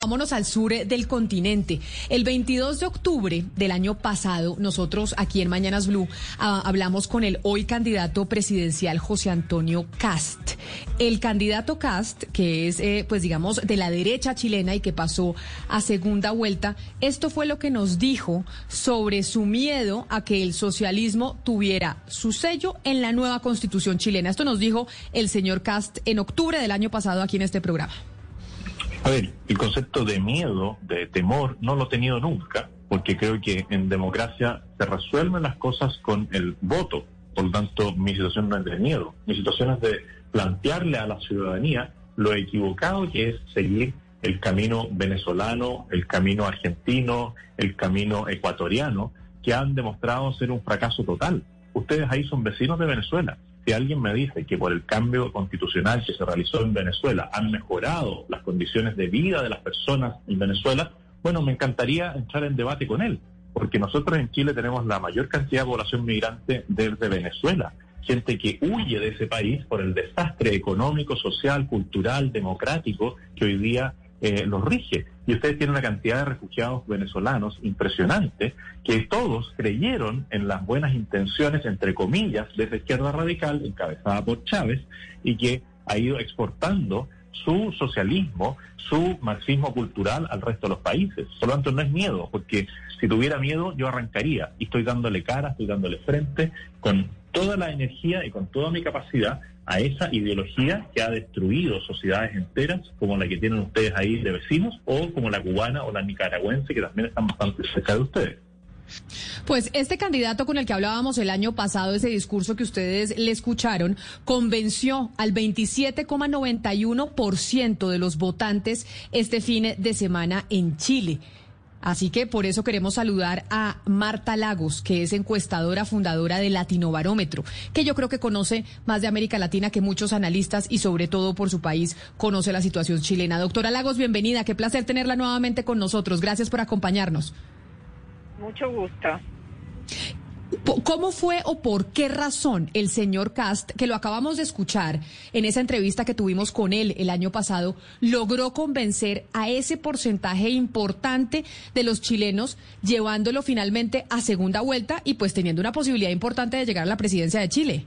Vámonos al sur del continente. El 22 de octubre del año pasado, nosotros aquí en Mañanas Blue ah, hablamos con el hoy candidato presidencial José Antonio Cast. El candidato Cast, que es, eh, pues digamos, de la derecha chilena y que pasó a segunda vuelta, esto fue lo que nos dijo sobre su miedo a que el socialismo tuviera su sello en la nueva constitución chilena. Esto nos dijo el señor Cast en octubre del año pasado aquí en este programa. A ver, el concepto de miedo, de temor, no lo he tenido nunca, porque creo que en democracia se resuelven las cosas con el voto. Por lo tanto, mi situación no es de miedo, mi situación es de plantearle a la ciudadanía lo equivocado que es seguir el camino venezolano, el camino argentino, el camino ecuatoriano, que han demostrado ser un fracaso total. Ustedes ahí son vecinos de Venezuela si alguien me dice que por el cambio constitucional que se realizó en Venezuela han mejorado las condiciones de vida de las personas en Venezuela, bueno, me encantaría entrar en debate con él, porque nosotros en Chile tenemos la mayor cantidad de población migrante desde Venezuela, gente que huye de ese país por el desastre económico, social, cultural, democrático que hoy día eh, los rige. Y ustedes tienen una cantidad de refugiados venezolanos impresionante que todos creyeron en las buenas intenciones, entre comillas, de esa izquierda radical encabezada por Chávez y que ha ido exportando su socialismo, su marxismo cultural al resto de los países. Por lo tanto, no es miedo, porque si tuviera miedo yo arrancaría y estoy dándole cara, estoy dándole frente con toda la energía y con toda mi capacidad a esa ideología que ha destruido sociedades enteras, como la que tienen ustedes ahí de vecinos, o como la cubana o la nicaragüense, que también están bastante cerca de ustedes. Pues este candidato con el que hablábamos el año pasado, ese discurso que ustedes le escucharon, convenció al 27,91% de los votantes este fin de semana en Chile. Así que por eso queremos saludar a Marta Lagos, que es encuestadora fundadora de Latinobarómetro, que yo creo que conoce más de América Latina que muchos analistas y sobre todo por su país conoce la situación chilena. Doctora Lagos, bienvenida. Qué placer tenerla nuevamente con nosotros. Gracias por acompañarnos. Mucho gusto. ¿Cómo fue o por qué razón el señor Cast, que lo acabamos de escuchar en esa entrevista que tuvimos con él el año pasado, logró convencer a ese porcentaje importante de los chilenos, llevándolo finalmente a segunda vuelta y pues teniendo una posibilidad importante de llegar a la presidencia de Chile?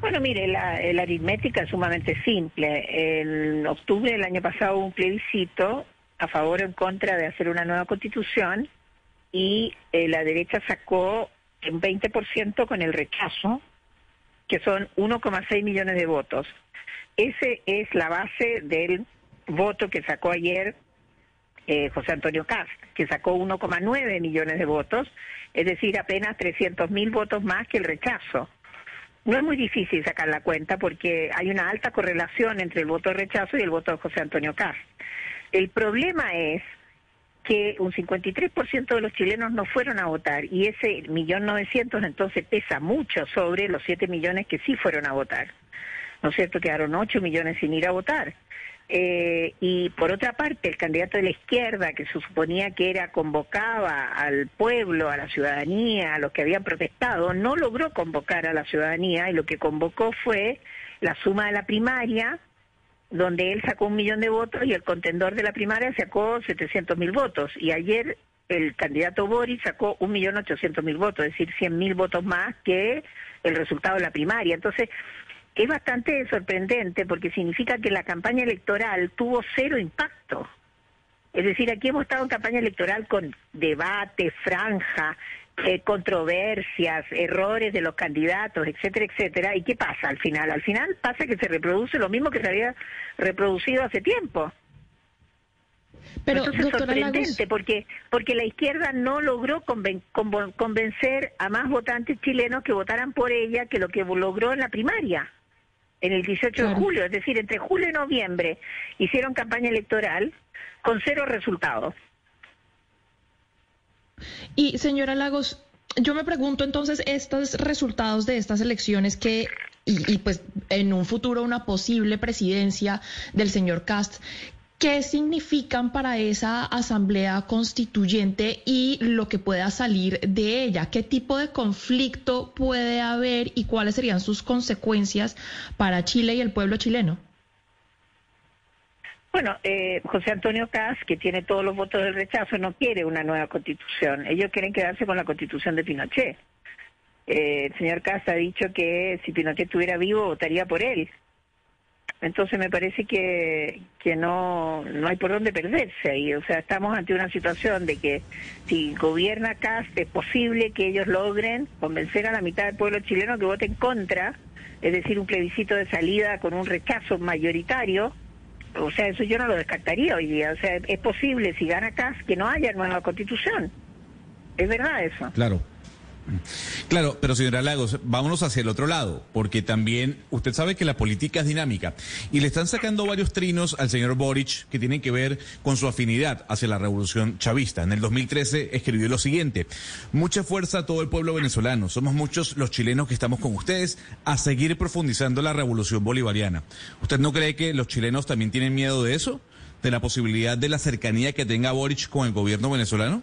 Bueno, mire, la, aritmética es sumamente simple. En octubre del año pasado hubo un plebiscito a favor o en contra de hacer una nueva constitución y eh, la derecha sacó un 20% con el rechazo, que son 1,6 millones de votos. Ese es la base del voto que sacó ayer eh, José Antonio Cast, que sacó 1,9 millones de votos, es decir, apenas 300 mil votos más que el rechazo. No es muy difícil sacar la cuenta porque hay una alta correlación entre el voto de rechazo y el voto de José Antonio Cast. El problema es que un 53% de los chilenos no fueron a votar y ese millón novecientos entonces pesa mucho sobre los 7 millones que sí fueron a votar. ¿No es cierto? Quedaron 8 millones sin ir a votar. Eh, y por otra parte, el candidato de la izquierda, que se suponía que era convocaba al pueblo, a la ciudadanía, a los que habían protestado, no logró convocar a la ciudadanía y lo que convocó fue la suma de la primaria, donde él sacó un millón de votos y el contendor de la primaria sacó 700 mil votos. Y ayer el candidato Boris sacó un millón ochocientos mil votos, es decir, cien mil votos más que el resultado de la primaria. Entonces, es bastante sorprendente porque significa que la campaña electoral tuvo cero impacto. Es decir, aquí hemos estado en campaña electoral con debate, franja, eh, controversias, errores de los candidatos, etcétera, etcétera. ¿Y qué pasa al final? Al final pasa que se reproduce lo mismo que se había reproducido hace tiempo. Pero, Entonces es sorprendente porque porque la izquierda no logró convencer a más votantes chilenos que votaran por ella que lo que logró en la primaria en el 18 de julio, es decir, entre julio y noviembre hicieron campaña electoral con cero resultados. Y señora Lagos, yo me pregunto entonces estos resultados de estas elecciones que y, y, pues en un futuro una posible presidencia del señor Cast, ¿qué significan para esa asamblea constituyente y lo que pueda salir de ella? ¿Qué tipo de conflicto puede haber y cuáles serían sus consecuencias para Chile y el pueblo chileno? Bueno, eh, José Antonio Caz, que tiene todos los votos del rechazo, no quiere una nueva constitución. Ellos quieren quedarse con la constitución de Pinochet. Eh, el señor Caz ha dicho que si Pinochet estuviera vivo, votaría por él. Entonces me parece que, que no, no hay por dónde perderse ahí. O sea, estamos ante una situación de que si gobierna Cast es posible que ellos logren convencer a la mitad del pueblo chileno que vote en contra, es decir, un plebiscito de salida con un rechazo mayoritario o sea, eso yo no lo descartaría hoy día. O sea, es posible, si gana Cas, que no haya nueva constitución. Es verdad eso. Claro. Claro, pero señora Lagos, vámonos hacia el otro lado, porque también usted sabe que la política es dinámica y le están sacando varios trinos al señor Boric que tienen que ver con su afinidad hacia la revolución chavista. En el 2013 escribió lo siguiente, mucha fuerza a todo el pueblo venezolano, somos muchos los chilenos que estamos con ustedes a seguir profundizando la revolución bolivariana. ¿Usted no cree que los chilenos también tienen miedo de eso? ¿De la posibilidad de la cercanía que tenga Boric con el gobierno venezolano?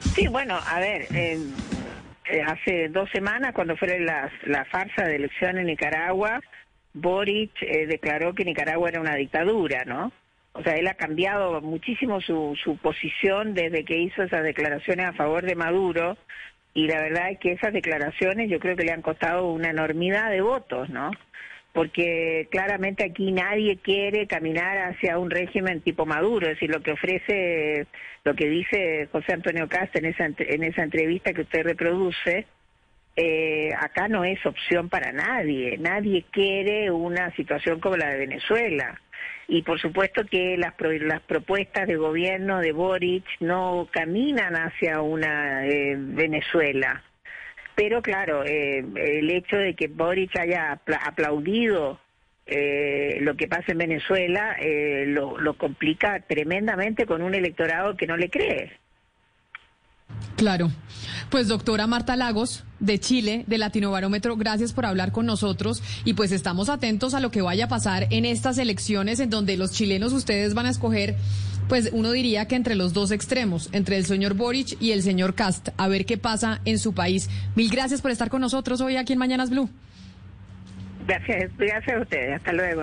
Sí, bueno, a ver, eh, hace dos semanas, cuando fue la, la farsa de elección en Nicaragua, Boric eh, declaró que Nicaragua era una dictadura, ¿no? O sea, él ha cambiado muchísimo su, su posición desde que hizo esas declaraciones a favor de Maduro y la verdad es que esas declaraciones yo creo que le han costado una enormidad de votos, ¿no? Porque claramente aquí nadie quiere caminar hacia un régimen tipo Maduro, es decir, lo que ofrece, lo que dice José Antonio Cast en esa, en esa entrevista que usted reproduce, eh, acá no es opción para nadie, nadie quiere una situación como la de Venezuela. Y por supuesto que las, las propuestas de gobierno de Boric no caminan hacia una eh, Venezuela pero claro, eh, el hecho de que Boric haya aplaudido eh, lo que pasa en Venezuela eh, lo, lo complica tremendamente con un electorado que no le cree. Claro. Pues doctora Marta Lagos, de Chile, de Latino Barómetro, gracias por hablar con nosotros y pues estamos atentos a lo que vaya a pasar en estas elecciones en donde los chilenos ustedes van a escoger, pues uno diría que entre los dos extremos, entre el señor Boric y el señor Cast, a ver qué pasa en su país. Mil gracias por estar con nosotros hoy aquí en Mañanas Blue. Gracias, gracias a ustedes. Hasta luego.